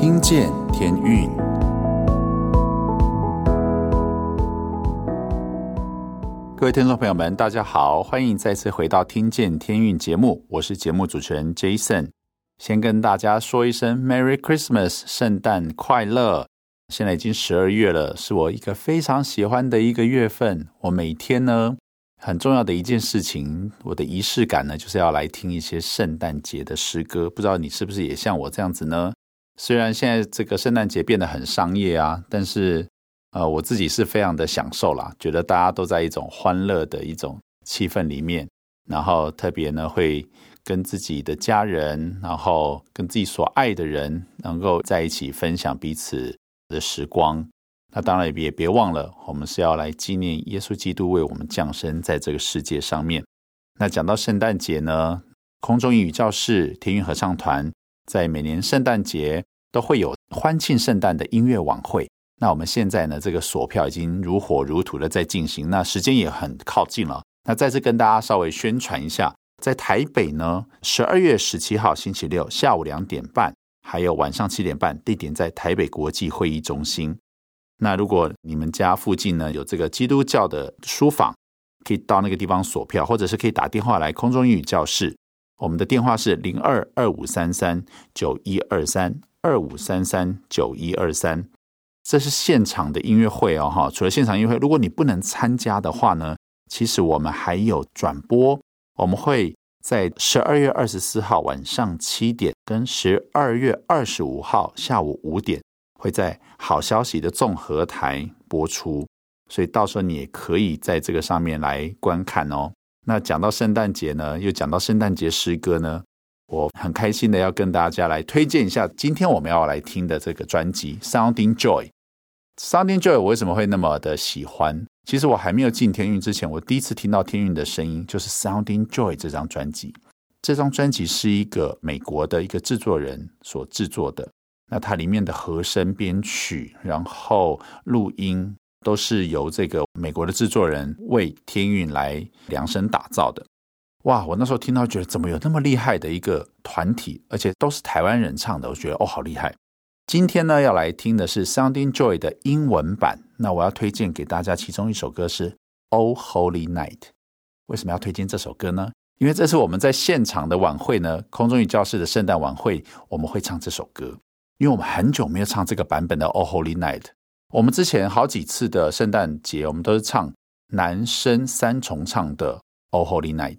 听见天运，各位听众朋友们，大家好，欢迎再次回到《听见天运》节目，我是节目主持人 Jason。先跟大家说一声 Merry Christmas，圣诞快乐！现在已经十二月了，是我一个非常喜欢的一个月份。我每天呢，很重要的一件事情，我的仪式感呢，就是要来听一些圣诞节的诗歌。不知道你是不是也像我这样子呢？虽然现在这个圣诞节变得很商业啊，但是呃，我自己是非常的享受啦，觉得大家都在一种欢乐的一种气氛里面，然后特别呢会跟自己的家人，然后跟自己所爱的人，能够在一起分享彼此的时光，那当然也别忘了，我们是要来纪念耶稣基督为我们降生在这个世界上面。那讲到圣诞节呢，空中英语教室天韵合唱团在每年圣诞节都会有欢庆圣诞的音乐晚会。那我们现在呢，这个锁票已经如火如荼的在进行，那时间也很靠近了。那再次跟大家稍微宣传一下，在台北呢，十二月十七号星期六下午两点半。还有晚上七点半，地点在台北国际会议中心。那如果你们家附近呢，有这个基督教的书房，可以到那个地方锁票，或者是可以打电话来空中英语教室。我们的电话是零二二五三三九一二三二五三三九一二三。这是现场的音乐会哦，哈！除了现场音乐会，如果你不能参加的话呢，其实我们还有转播，我们会。在十二月二十四号晚上七点，跟十二月二十五号下午五点，会在好消息的综合台播出，所以到时候你也可以在这个上面来观看哦。那讲到圣诞节呢，又讲到圣诞节诗歌呢，我很开心的要跟大家来推荐一下今天我们要来听的这个专辑《Sounding Joy》。Sounding Joy 我为什么会那么的喜欢？其实我还没有进天韵之前，我第一次听到天韵的声音就是《Sounding Joy》这张专辑。这张专辑是一个美国的一个制作人所制作的，那它里面的和声编曲，然后录音都是由这个美国的制作人为天韵来量身打造的。哇！我那时候听到觉得怎么有那么厉害的一个团体，而且都是台湾人唱的，我觉得哦，好厉害。今天呢，要来听的是《Sounding Joy》的英文版。那我要推荐给大家其中一首歌是《Oh Holy Night》。为什么要推荐这首歌呢？因为这是我们在现场的晚会呢，空中与教室的圣诞晚会，我们会唱这首歌。因为我们很久没有唱这个版本的《Oh Holy Night》。我们之前好几次的圣诞节，我们都是唱男声三重唱的《Oh Holy Night》，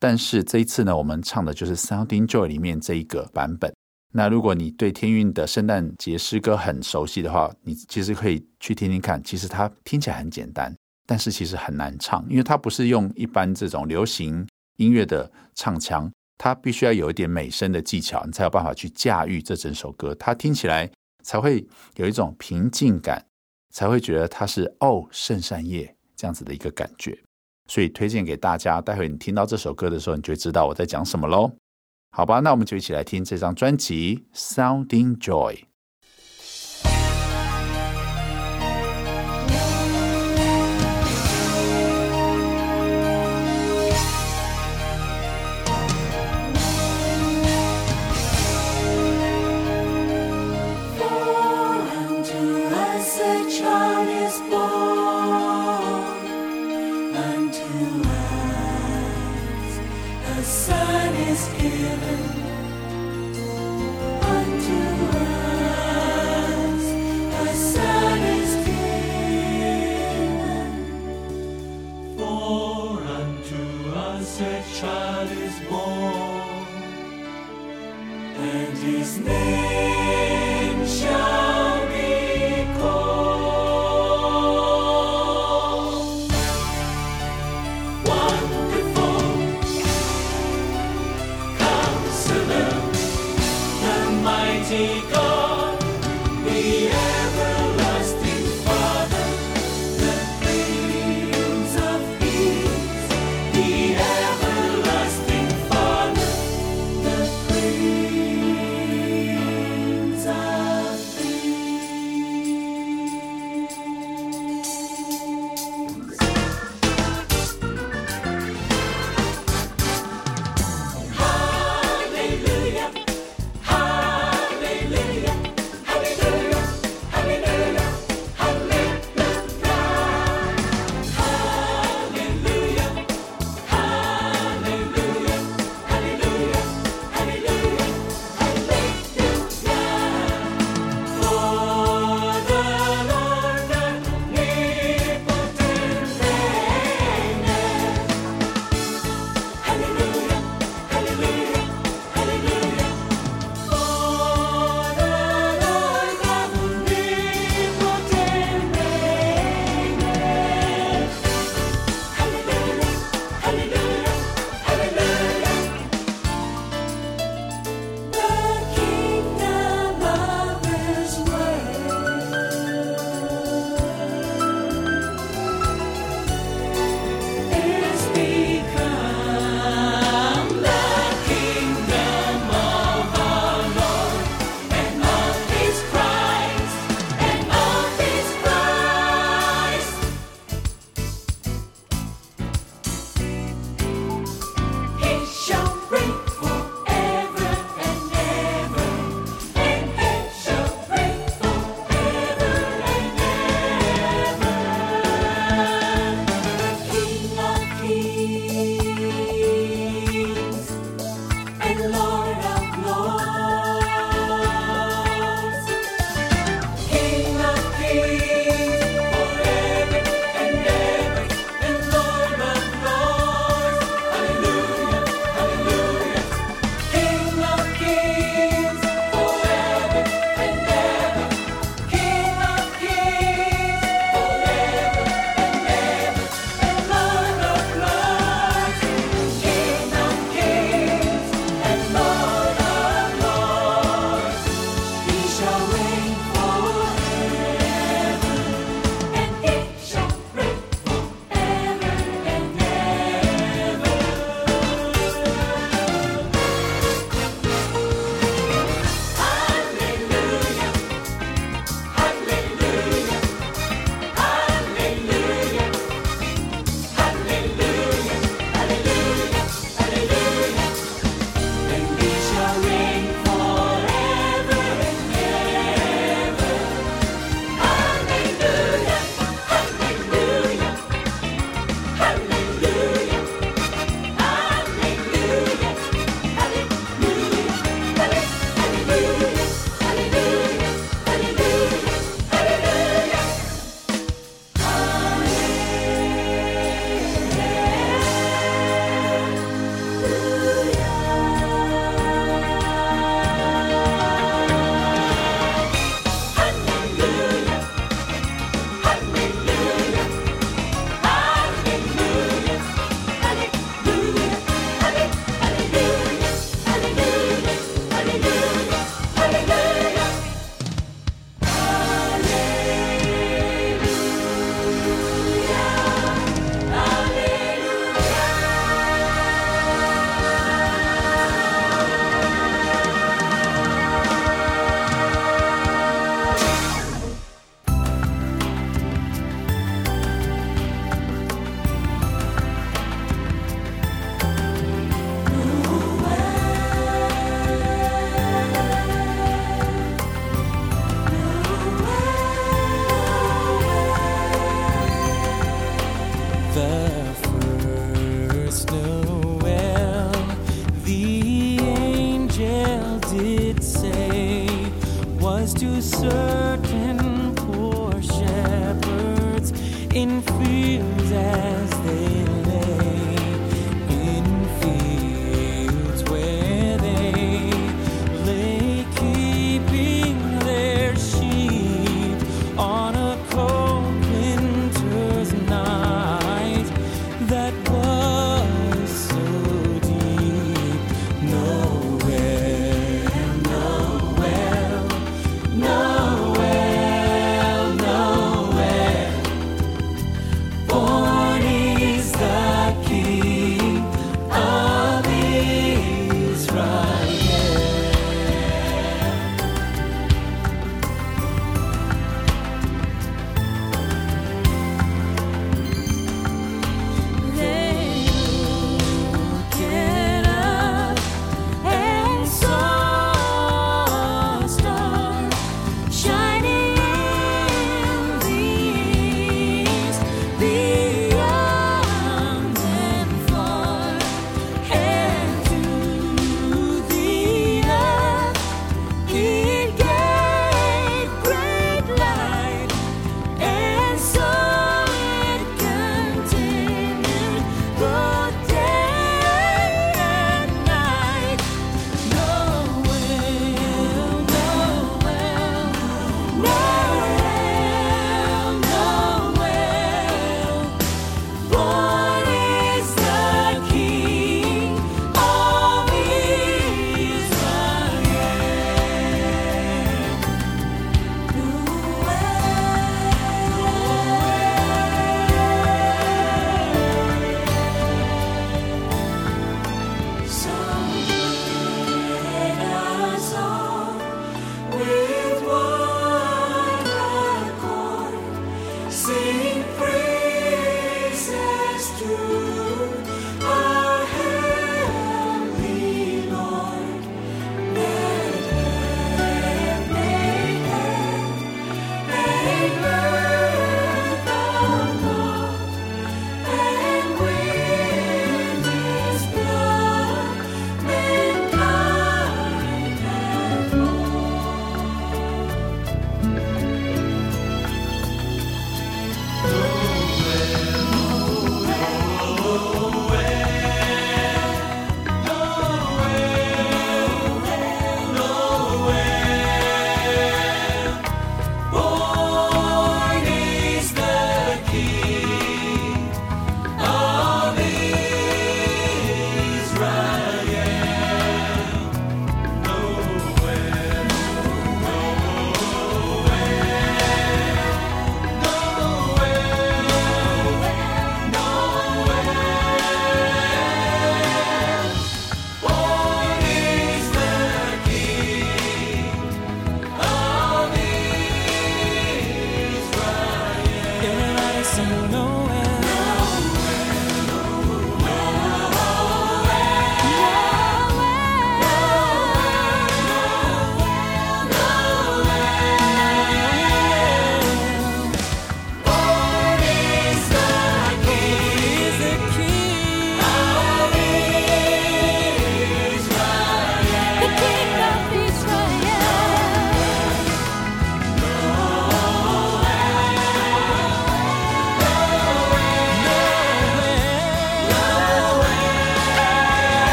但是这一次呢，我们唱的就是《Sounding Joy》里面这一个版本。那如果你对天韵的圣诞节诗歌很熟悉的话，你其实可以去听听看。其实它听起来很简单，但是其实很难唱，因为它不是用一般这种流行音乐的唱腔，它必须要有一点美声的技巧，你才有办法去驾驭这整首歌。它听起来才会有一种平静感，才会觉得它是哦圣善夜这样子的一个感觉。所以推荐给大家，待会你听到这首歌的时候，你就会知道我在讲什么喽。好吧，那我们就一起来听这张专辑《Sounding Joy》。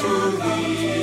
To thee,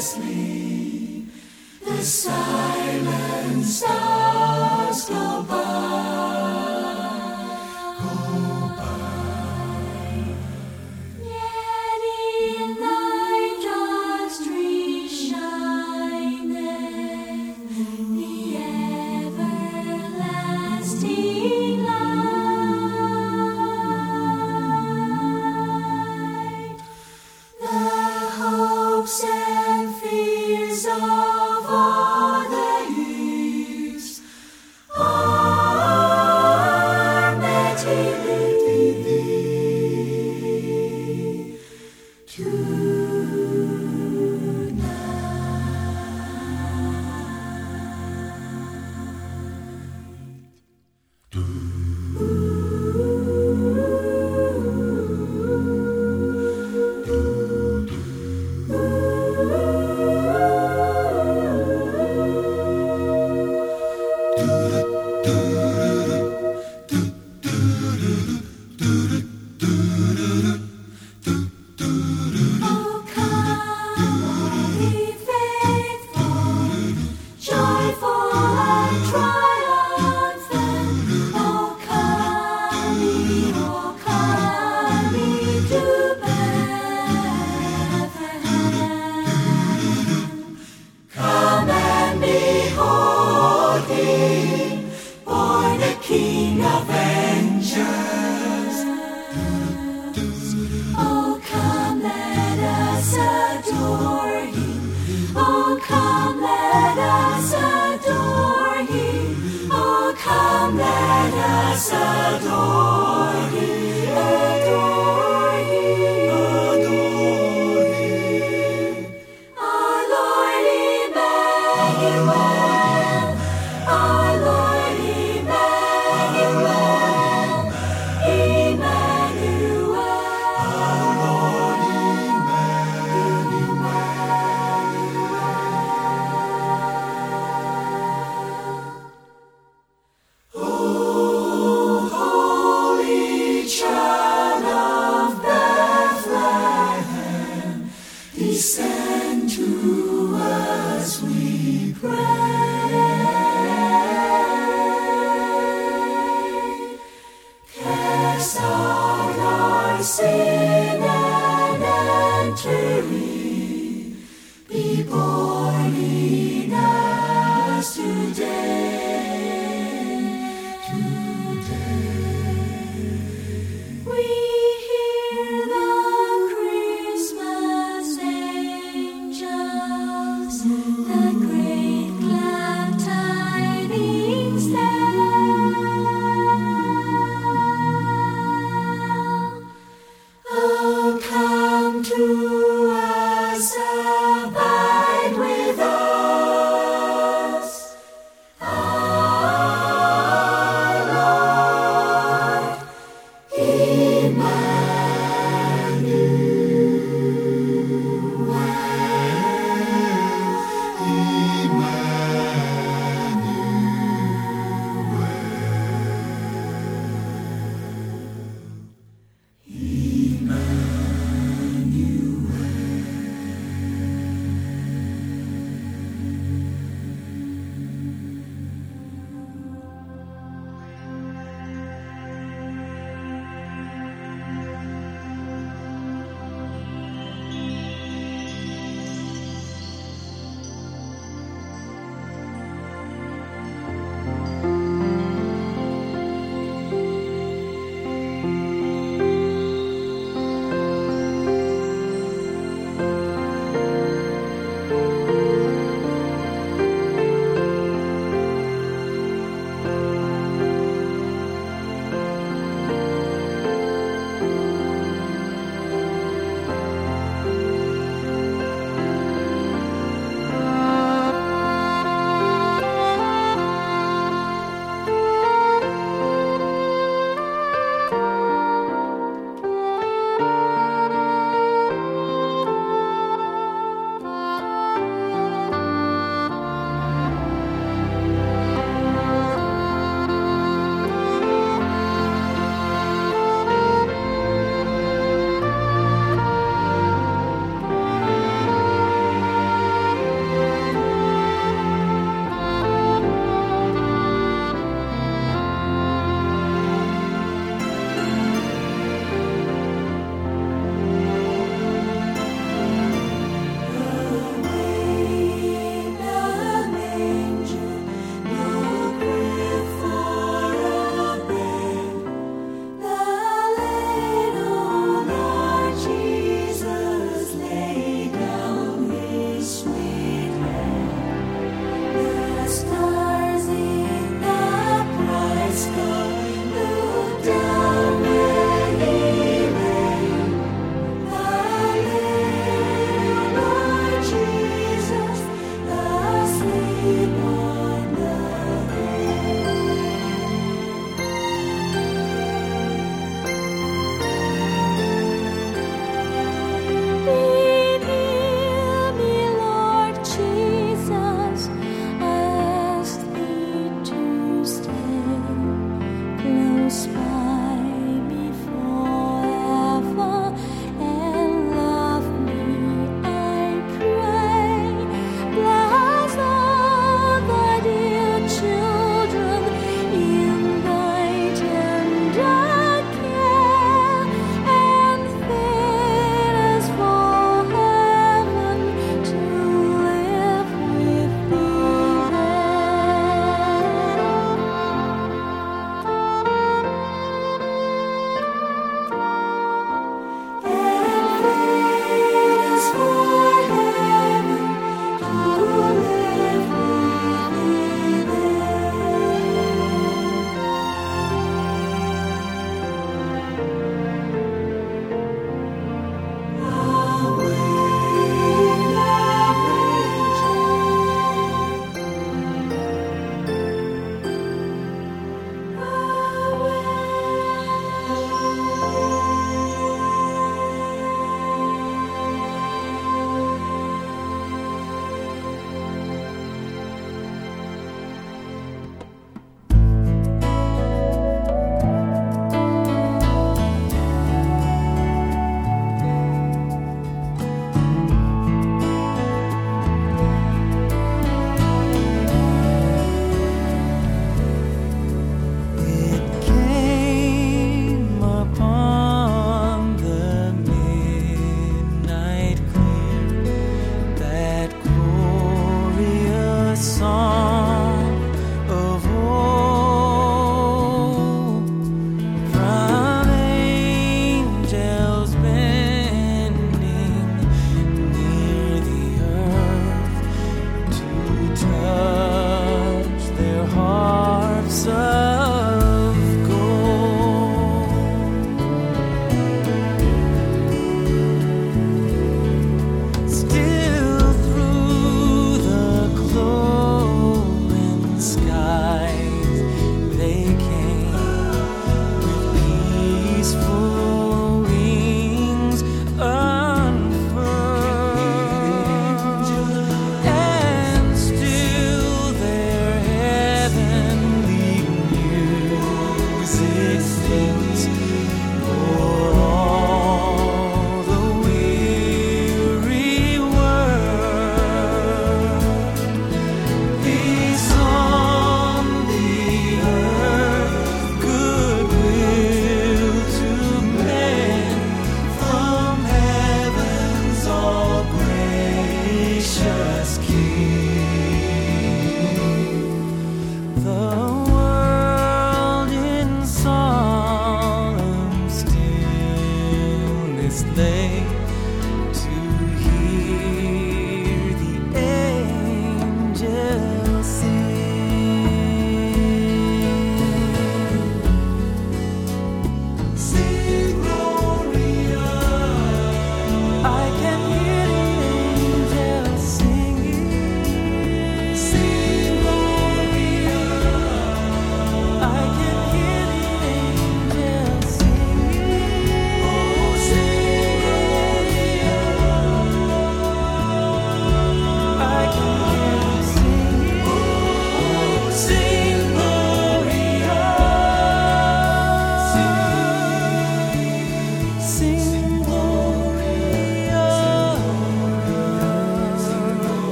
asleep, the sun. Adore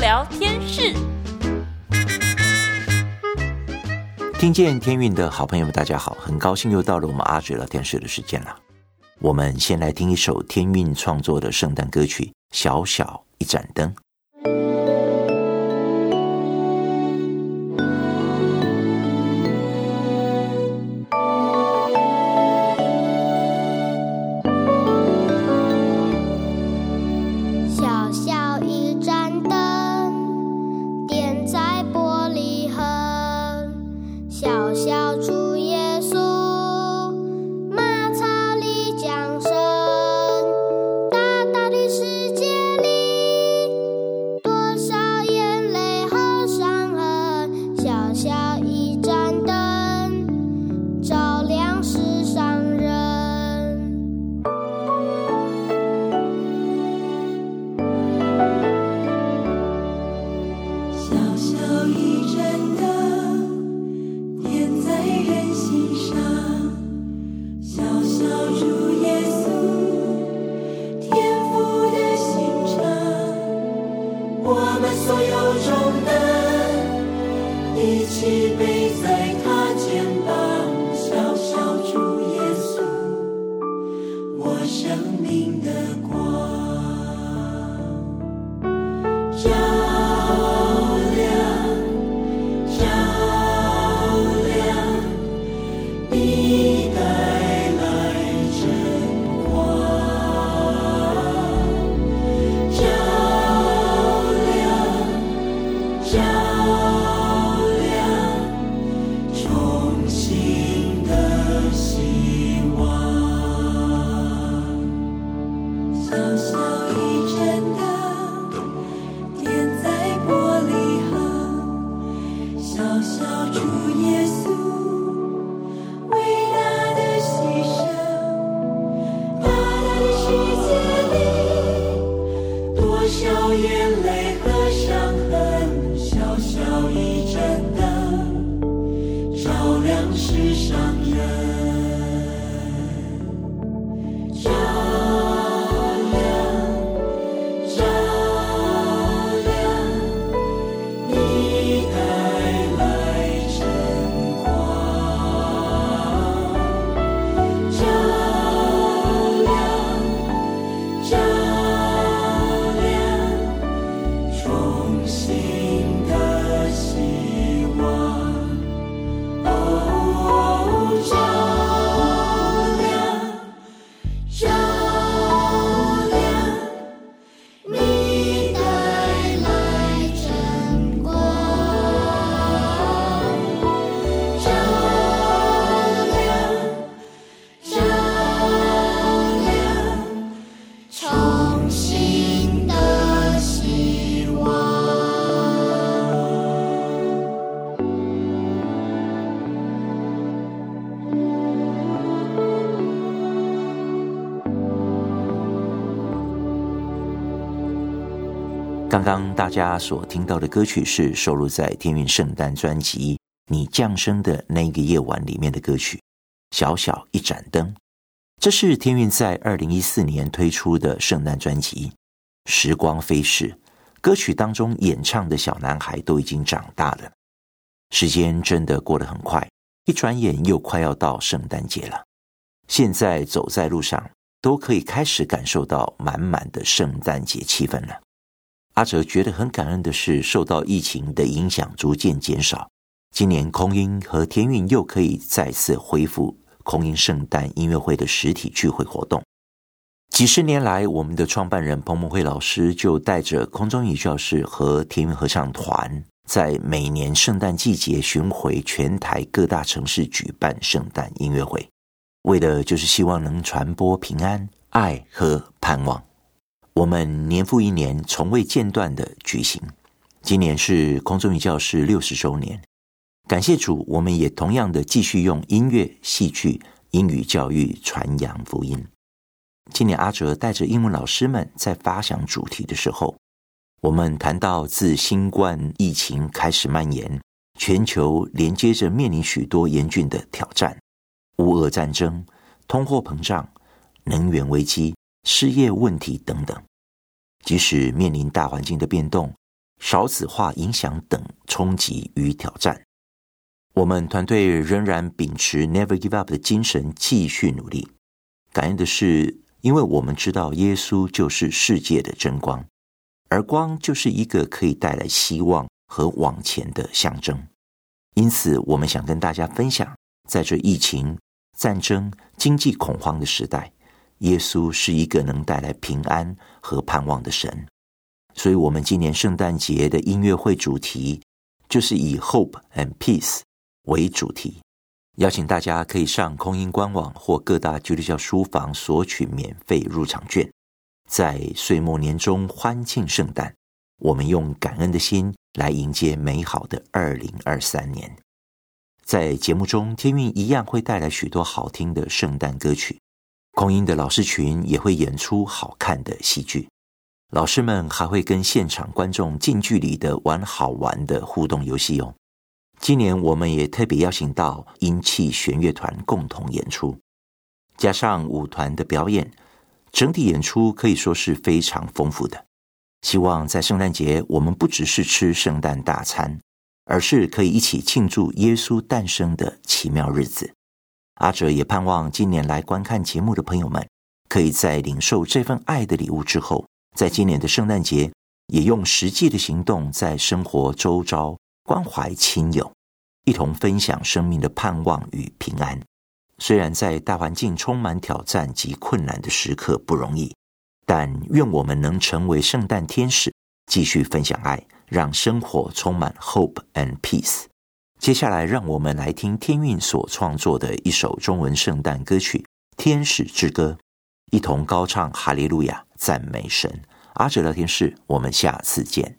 聊天室。听见天韵的好朋友们，大家好，很高兴又到了我们阿哲聊天室的时间了。我们先来听一首天韵创作的圣诞歌曲《小小一盏灯》。大家所听到的歌曲是收录在天韵圣诞专辑《你降生的那个夜晚》里面的歌曲《小小一盏灯》。这是天韵在二零一四年推出的圣诞专辑。时光飞逝，歌曲当中演唱的小男孩都已经长大了。时间真的过得很快，一转眼又快要到圣诞节了。现在走在路上，都可以开始感受到满满的圣诞节气氛了。阿哲觉得很感恩的是，受到疫情的影响逐渐减少，今年空音和天韵又可以再次恢复空音圣诞音乐会的实体聚会活动。几十年来，我们的创办人彭蒙惠老师就带着空中语教室和天韵合唱团，在每年圣诞季节巡回全台各大城市举办圣诞音乐会，为的就是希望能传播平安、爱和盼望。我们年复一年，从未间断的举行。今年是空中语教室六十周年，感谢主，我们也同样的继续用音乐、戏剧、英语教育传扬福音。今年阿哲带着英文老师们在发想主题的时候，我们谈到自新冠疫情开始蔓延，全球连接着面临许多严峻的挑战：乌俄战争、通货膨胀、能源危机。失业问题等等，即使面临大环境的变动，少子化影响等冲击与挑战。我们团队仍然秉持 Never Give Up 的精神，继续努力。感恩的是，因为我们知道耶稣就是世界的真光，而光就是一个可以带来希望和往前的象征。因此，我们想跟大家分享，在这疫情、战争、经济恐慌的时代，耶稣是一个能带来平安和盼望的神。所以，我们今年圣诞节的音乐会主题就是以 Hope and Peace。为主题，邀请大家可以上空音官网或各大基督教书房索取免费入场券，在岁末年终欢庆圣诞。我们用感恩的心来迎接美好的二零二三年。在节目中，天韵一样会带来许多好听的圣诞歌曲，空音的老师群也会演出好看的戏剧，老师们还会跟现场观众近距离的玩好玩的互动游戏哦。今年我们也特别邀请到音气弦乐团共同演出，加上舞团的表演，整体演出可以说是非常丰富的。希望在圣诞节，我们不只是吃圣诞大餐，而是可以一起庆祝耶稣诞生的奇妙日子。阿哲也盼望今年来观看节目的朋友们，可以在领受这份爱的礼物之后，在今年的圣诞节，也用实际的行动在生活周遭。关怀亲友，一同分享生命的盼望与平安。虽然在大环境充满挑战及困难的时刻不容易，但愿我们能成为圣诞天使，继续分享爱，让生活充满 hope and peace。接下来，让我们来听天韵所创作的一首中文圣诞歌曲《天使之歌》，一同高唱哈利路亚，赞美神。阿哲聊天室，我们下次见。